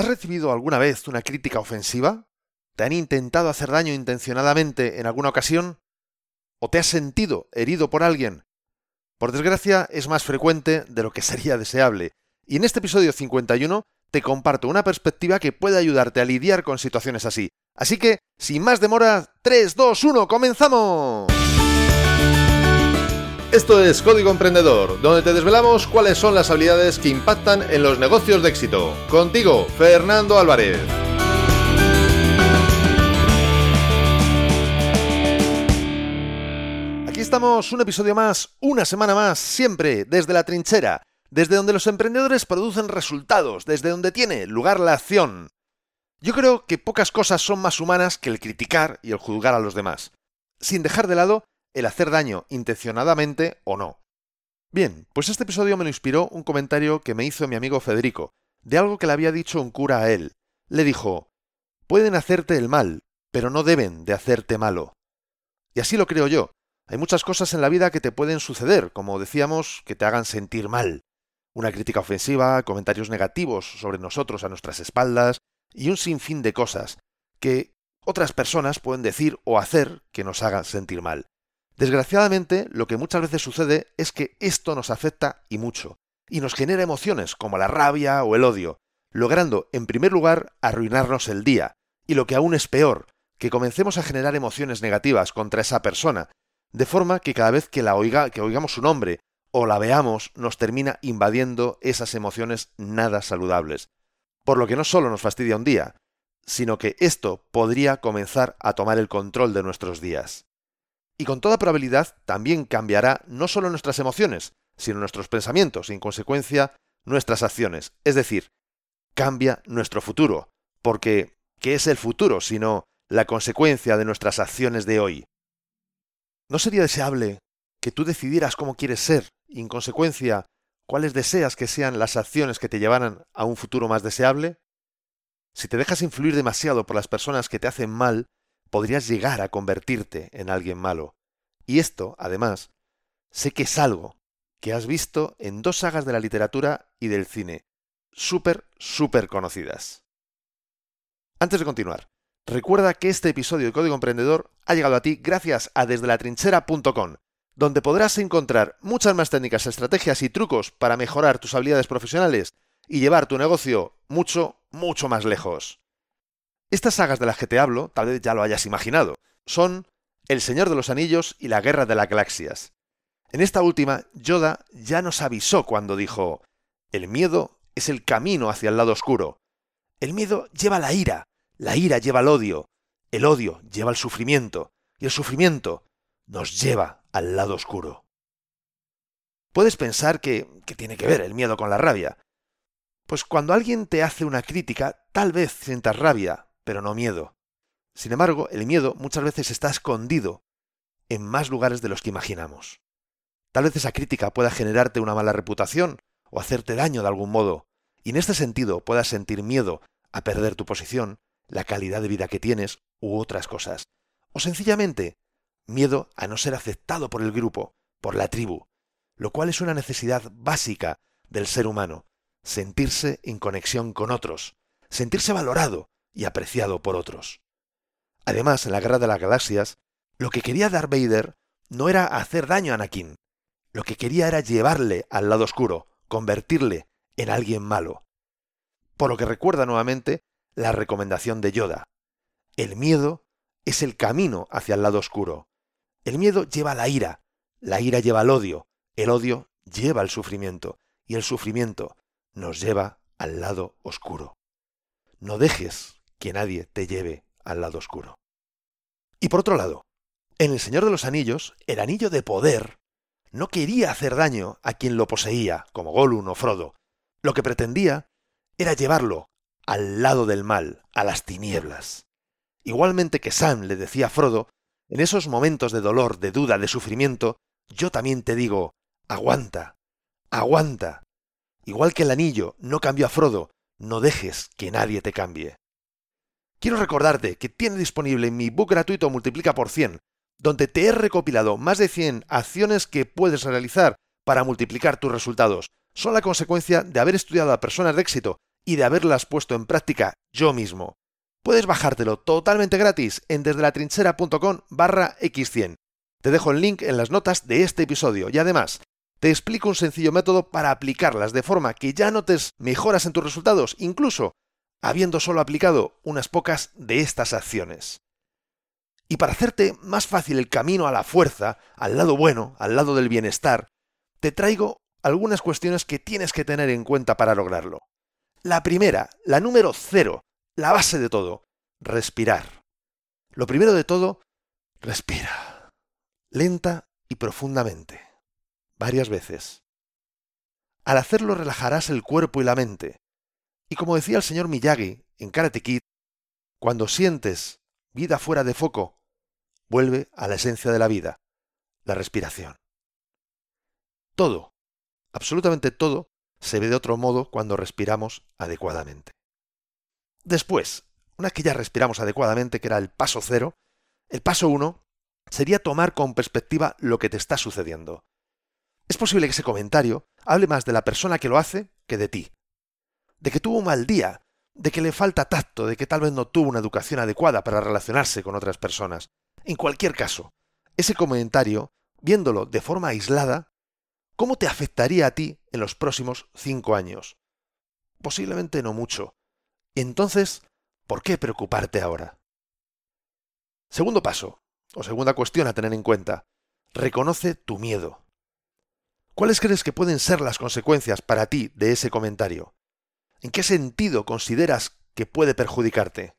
¿Has recibido alguna vez una crítica ofensiva? ¿Te han intentado hacer daño intencionadamente en alguna ocasión? ¿O te has sentido herido por alguien? Por desgracia, es más frecuente de lo que sería deseable, y en este episodio 51 te comparto una perspectiva que puede ayudarte a lidiar con situaciones así. Así que, sin más demora, 3, 2, 1, comenzamos. Esto es Código Emprendedor, donde te desvelamos cuáles son las habilidades que impactan en los negocios de éxito. Contigo, Fernando Álvarez. Aquí estamos, un episodio más, una semana más, siempre desde la trinchera, desde donde los emprendedores producen resultados, desde donde tiene lugar la acción. Yo creo que pocas cosas son más humanas que el criticar y el juzgar a los demás, sin dejar de lado el hacer daño intencionadamente o no. Bien, pues este episodio me lo inspiró un comentario que me hizo mi amigo Federico, de algo que le había dicho un cura a él. Le dijo, pueden hacerte el mal, pero no deben de hacerte malo. Y así lo creo yo. Hay muchas cosas en la vida que te pueden suceder, como decíamos, que te hagan sentir mal. Una crítica ofensiva, comentarios negativos sobre nosotros a nuestras espaldas, y un sinfín de cosas que otras personas pueden decir o hacer que nos hagan sentir mal. Desgraciadamente, lo que muchas veces sucede es que esto nos afecta y mucho, y nos genera emociones como la rabia o el odio, logrando, en primer lugar, arruinarnos el día, y lo que aún es peor, que comencemos a generar emociones negativas contra esa persona, de forma que cada vez que la oiga, que oigamos su nombre o la veamos, nos termina invadiendo esas emociones nada saludables. Por lo que no solo nos fastidia un día, sino que esto podría comenzar a tomar el control de nuestros días y con toda probabilidad también cambiará no solo nuestras emociones, sino nuestros pensamientos y en consecuencia nuestras acciones. Es decir, cambia nuestro futuro, porque ¿qué es el futuro sino la consecuencia de nuestras acciones de hoy? ¿No sería deseable que tú decidieras cómo quieres ser y en consecuencia cuáles deseas que sean las acciones que te llevaran a un futuro más deseable? Si te dejas influir demasiado por las personas que te hacen mal, podrías llegar a convertirte en alguien malo. Y esto, además, sé que es algo que has visto en dos sagas de la literatura y del cine, súper, súper conocidas. Antes de continuar, recuerda que este episodio de Código Emprendedor ha llegado a ti gracias a desdelatrinchera.com, donde podrás encontrar muchas más técnicas, estrategias y trucos para mejorar tus habilidades profesionales y llevar tu negocio mucho, mucho más lejos. Estas sagas de las que te hablo, tal vez ya lo hayas imaginado, son El Señor de los Anillos y la Guerra de las Galaxias. En esta última, Yoda ya nos avisó cuando dijo, el miedo es el camino hacia el lado oscuro. El miedo lleva la ira, la ira lleva el odio, el odio lleva el sufrimiento, y el sufrimiento nos lleva al lado oscuro. Puedes pensar que, que tiene que ver el miedo con la rabia. Pues cuando alguien te hace una crítica, tal vez sientas rabia, pero no miedo. Sin embargo, el miedo muchas veces está escondido en más lugares de los que imaginamos. Tal vez esa crítica pueda generarte una mala reputación o hacerte daño de algún modo, y en este sentido puedas sentir miedo a perder tu posición, la calidad de vida que tienes u otras cosas. O sencillamente, miedo a no ser aceptado por el grupo, por la tribu, lo cual es una necesidad básica del ser humano, sentirse en conexión con otros, sentirse valorado, y apreciado por otros. Además, en la Guerra de las Galaxias, lo que quería Darth Vader no era hacer daño a Anakin, lo que quería era llevarle al lado oscuro, convertirle en alguien malo. Por lo que recuerda nuevamente la recomendación de Yoda. El miedo es el camino hacia el lado oscuro. El miedo lleva la ira, la ira lleva al odio, el odio lleva al sufrimiento, y el sufrimiento nos lleva al lado oscuro. No dejes que nadie te lleve al lado oscuro. Y por otro lado, en El Señor de los Anillos, el anillo de poder no quería hacer daño a quien lo poseía, como Gollum o Frodo. Lo que pretendía era llevarlo al lado del mal, a las tinieblas. Igualmente que Sam le decía a Frodo, en esos momentos de dolor, de duda, de sufrimiento, yo también te digo, aguanta, aguanta. Igual que el anillo no cambió a Frodo, no dejes que nadie te cambie. Quiero recordarte que tiene disponible mi book gratuito Multiplica por 100, donde te he recopilado más de 100 acciones que puedes realizar para multiplicar tus resultados. Son la consecuencia de haber estudiado a personas de éxito y de haberlas puesto en práctica yo mismo. Puedes bajártelo totalmente gratis en desdelatrinchera.com barra x100. Te dejo el link en las notas de este episodio y además te explico un sencillo método para aplicarlas de forma que ya notes mejoras en tus resultados, incluso habiendo solo aplicado unas pocas de estas acciones. Y para hacerte más fácil el camino a la fuerza, al lado bueno, al lado del bienestar, te traigo algunas cuestiones que tienes que tener en cuenta para lograrlo. La primera, la número cero, la base de todo, respirar. Lo primero de todo, respira. Lenta y profundamente. Varias veces. Al hacerlo relajarás el cuerpo y la mente. Y como decía el señor Miyagi en Karate Kid, cuando sientes vida fuera de foco, vuelve a la esencia de la vida, la respiración. Todo, absolutamente todo, se ve de otro modo cuando respiramos adecuadamente. Después, una vez que ya respiramos adecuadamente, que era el paso cero, el paso uno sería tomar con perspectiva lo que te está sucediendo. Es posible que ese comentario hable más de la persona que lo hace que de ti. De que tuvo un mal día, de que le falta tacto, de que tal vez no tuvo una educación adecuada para relacionarse con otras personas. En cualquier caso, ese comentario, viéndolo de forma aislada, ¿cómo te afectaría a ti en los próximos cinco años? Posiblemente no mucho. Entonces, ¿por qué preocuparte ahora? Segundo paso, o segunda cuestión a tener en cuenta, reconoce tu miedo. ¿Cuáles crees que pueden ser las consecuencias para ti de ese comentario? ¿En qué sentido consideras que puede perjudicarte?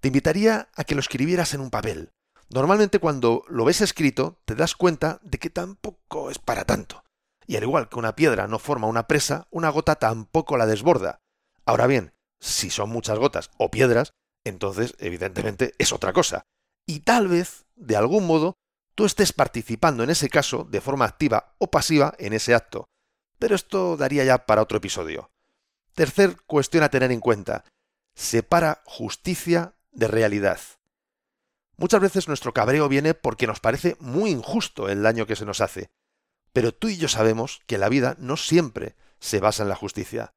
Te invitaría a que lo escribieras en un papel. Normalmente cuando lo ves escrito te das cuenta de que tampoco es para tanto. Y al igual que una piedra no forma una presa, una gota tampoco la desborda. Ahora bien, si son muchas gotas o piedras, entonces evidentemente es otra cosa. Y tal vez, de algún modo, tú estés participando en ese caso de forma activa o pasiva en ese acto. Pero esto daría ya para otro episodio. Tercer cuestión a tener en cuenta. Separa justicia de realidad. Muchas veces nuestro cabreo viene porque nos parece muy injusto el daño que se nos hace, pero tú y yo sabemos que la vida no siempre se basa en la justicia.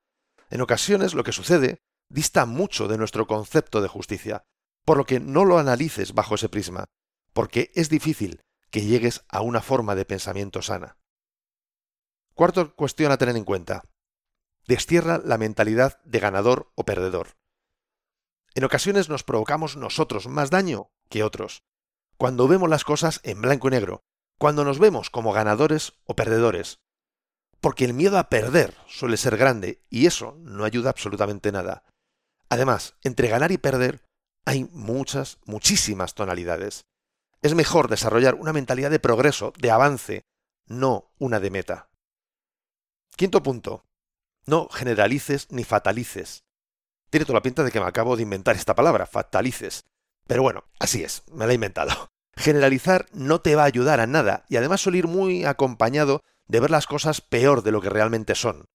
En ocasiones lo que sucede dista mucho de nuestro concepto de justicia, por lo que no lo analices bajo ese prisma, porque es difícil que llegues a una forma de pensamiento sana. Cuarta cuestión a tener en cuenta. Destierra la mentalidad de ganador o perdedor. En ocasiones nos provocamos nosotros más daño que otros, cuando vemos las cosas en blanco y negro, cuando nos vemos como ganadores o perdedores. Porque el miedo a perder suele ser grande y eso no ayuda absolutamente nada. Además, entre ganar y perder hay muchas, muchísimas tonalidades. Es mejor desarrollar una mentalidad de progreso, de avance, no una de meta. Quinto punto. No generalices ni fatalices. Tiene toda la pinta de que me acabo de inventar esta palabra, fatalices. Pero bueno, así es, me la he inventado. Generalizar no te va a ayudar a nada y además suele ir muy acompañado de ver las cosas peor de lo que realmente son.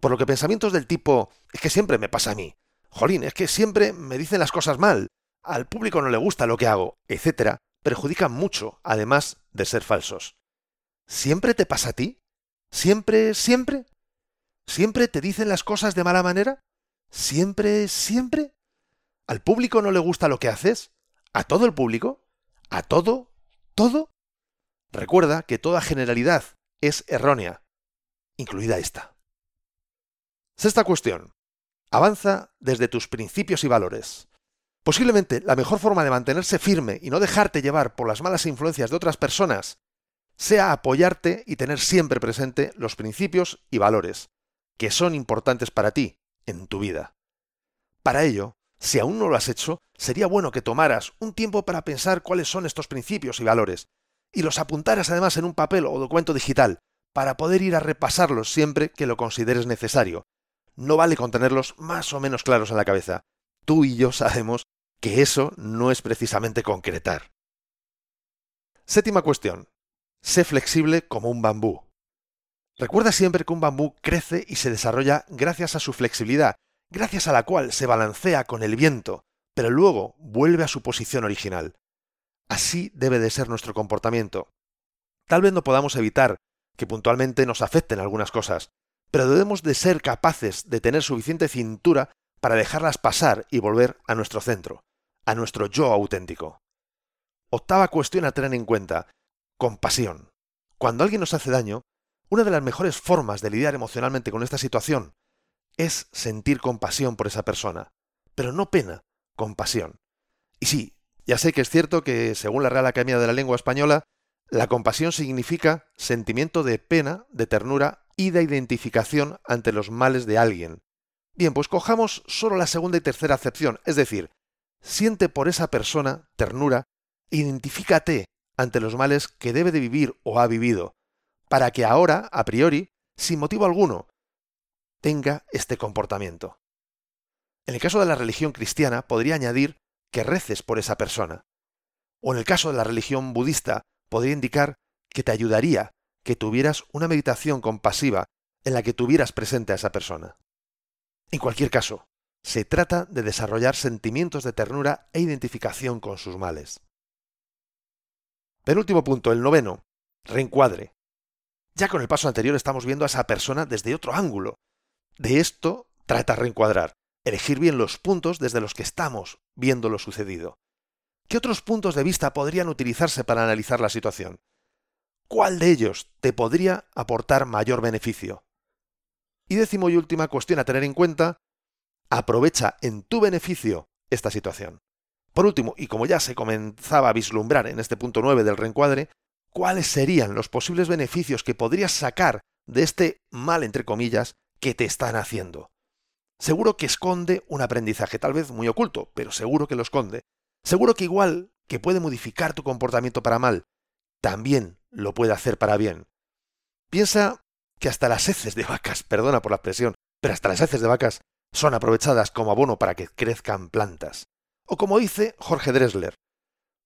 Por lo que pensamientos del tipo es que siempre me pasa a mí, jolín, es que siempre me dicen las cosas mal, al público no le gusta lo que hago, etc., perjudican mucho, además de ser falsos. ¿Siempre te pasa a ti? ¿Siempre, siempre? ¿Siempre te dicen las cosas de mala manera? ¿Siempre, siempre? ¿Al público no le gusta lo que haces? ¿A todo el público? ¿A todo? ¿Todo? Recuerda que toda generalidad es errónea, incluida esta. Sexta cuestión. Avanza desde tus principios y valores. Posiblemente la mejor forma de mantenerse firme y no dejarte llevar por las malas influencias de otras personas sea apoyarte y tener siempre presente los principios y valores que son importantes para ti en tu vida. Para ello, si aún no lo has hecho, sería bueno que tomaras un tiempo para pensar cuáles son estos principios y valores, y los apuntaras además en un papel o documento digital, para poder ir a repasarlos siempre que lo consideres necesario. No vale con tenerlos más o menos claros en la cabeza. Tú y yo sabemos que eso no es precisamente concretar. Séptima cuestión. Sé flexible como un bambú. Recuerda siempre que un bambú crece y se desarrolla gracias a su flexibilidad, gracias a la cual se balancea con el viento, pero luego vuelve a su posición original. Así debe de ser nuestro comportamiento. Tal vez no podamos evitar que puntualmente nos afecten algunas cosas, pero debemos de ser capaces de tener suficiente cintura para dejarlas pasar y volver a nuestro centro, a nuestro yo auténtico. Octava cuestión a tener en cuenta. Compasión. Cuando alguien nos hace daño, una de las mejores formas de lidiar emocionalmente con esta situación es sentir compasión por esa persona. Pero no pena, compasión. Y sí, ya sé que es cierto que, según la Real Academia de la Lengua Española, la compasión significa sentimiento de pena, de ternura y de identificación ante los males de alguien. Bien, pues cojamos solo la segunda y tercera acepción, es decir, siente por esa persona ternura, identifícate ante los males que debe de vivir o ha vivido, para que ahora, a priori, sin motivo alguno, tenga este comportamiento. En el caso de la religión cristiana podría añadir que reces por esa persona. O en el caso de la religión budista podría indicar que te ayudaría que tuvieras una meditación compasiva en la que tuvieras presente a esa persona. En cualquier caso, se trata de desarrollar sentimientos de ternura e identificación con sus males. Penúltimo punto, el noveno, reencuadre. Ya con el paso anterior estamos viendo a esa persona desde otro ángulo. De esto trata reencuadrar, elegir bien los puntos desde los que estamos viendo lo sucedido. ¿Qué otros puntos de vista podrían utilizarse para analizar la situación? ¿Cuál de ellos te podría aportar mayor beneficio? Y décimo y última cuestión a tener en cuenta, aprovecha en tu beneficio esta situación. Por último, y como ya se comenzaba a vislumbrar en este punto 9 del reencuadre, ¿cuáles serían los posibles beneficios que podrías sacar de este mal, entre comillas, que te están haciendo? Seguro que esconde un aprendizaje, tal vez muy oculto, pero seguro que lo esconde. Seguro que igual que puede modificar tu comportamiento para mal, también lo puede hacer para bien. Piensa que hasta las heces de vacas, perdona por la expresión, pero hasta las heces de vacas son aprovechadas como abono para que crezcan plantas. O como dice Jorge Dressler,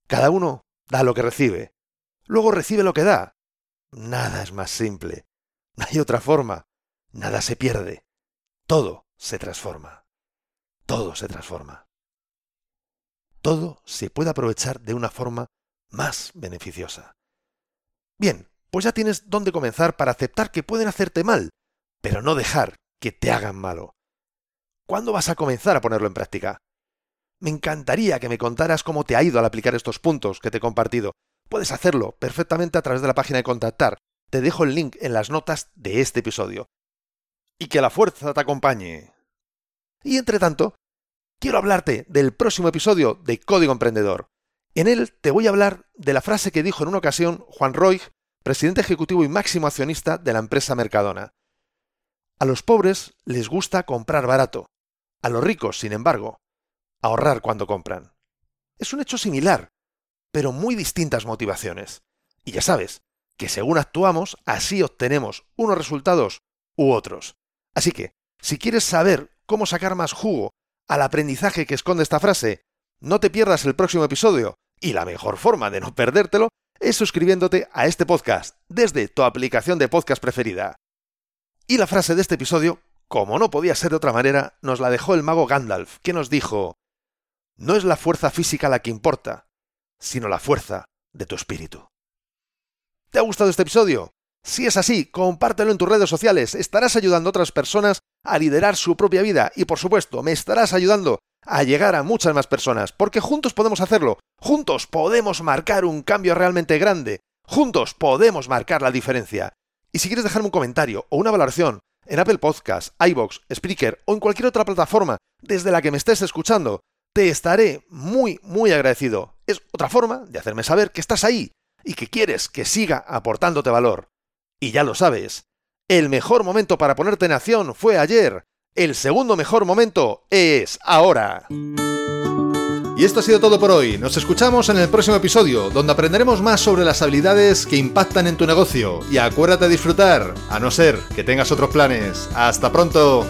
cada uno da lo que recibe, luego recibe lo que da. Nada es más simple. No hay otra forma. Nada se pierde. Todo se transforma. Todo se transforma. Todo se puede aprovechar de una forma más beneficiosa. Bien, pues ya tienes dónde comenzar para aceptar que pueden hacerte mal, pero no dejar que te hagan malo. ¿Cuándo vas a comenzar a ponerlo en práctica? Me encantaría que me contaras cómo te ha ido al aplicar estos puntos que te he compartido. Puedes hacerlo perfectamente a través de la página de contactar. Te dejo el link en las notas de este episodio y que la fuerza te acompañe. Y entre tanto, quiero hablarte del próximo episodio de Código Emprendedor. En él te voy a hablar de la frase que dijo en una ocasión Juan Roig, presidente ejecutivo y máximo accionista de la empresa Mercadona. A los pobres les gusta comprar barato. A los ricos, sin embargo, ahorrar cuando compran. Es un hecho similar, pero muy distintas motivaciones. Y ya sabes, que según actuamos, así obtenemos unos resultados u otros. Así que, si quieres saber cómo sacar más jugo al aprendizaje que esconde esta frase, no te pierdas el próximo episodio, y la mejor forma de no perdértelo es suscribiéndote a este podcast desde tu aplicación de podcast preferida. Y la frase de este episodio, como no podía ser de otra manera, nos la dejó el mago Gandalf, que nos dijo, No es la fuerza física la que importa, sino la fuerza de tu espíritu. ¿Te ha gustado este episodio? Si es así, compártelo en tus redes sociales, estarás ayudando a otras personas a liderar su propia vida y por supuesto me estarás ayudando a llegar a muchas más personas, porque juntos podemos hacerlo, juntos podemos marcar un cambio realmente grande, juntos podemos marcar la diferencia. Y si quieres dejarme un comentario o una valoración en Apple Podcasts, iBox, Spreaker o en cualquier otra plataforma desde la que me estés escuchando, te estaré muy, muy agradecido. Es otra forma de hacerme saber que estás ahí y que quieres que siga aportándote valor. Y ya lo sabes, el mejor momento para ponerte en acción fue ayer. El segundo mejor momento es ahora. Y esto ha sido todo por hoy. Nos escuchamos en el próximo episodio, donde aprenderemos más sobre las habilidades que impactan en tu negocio. Y acuérdate de disfrutar, a no ser que tengas otros planes. ¡Hasta pronto!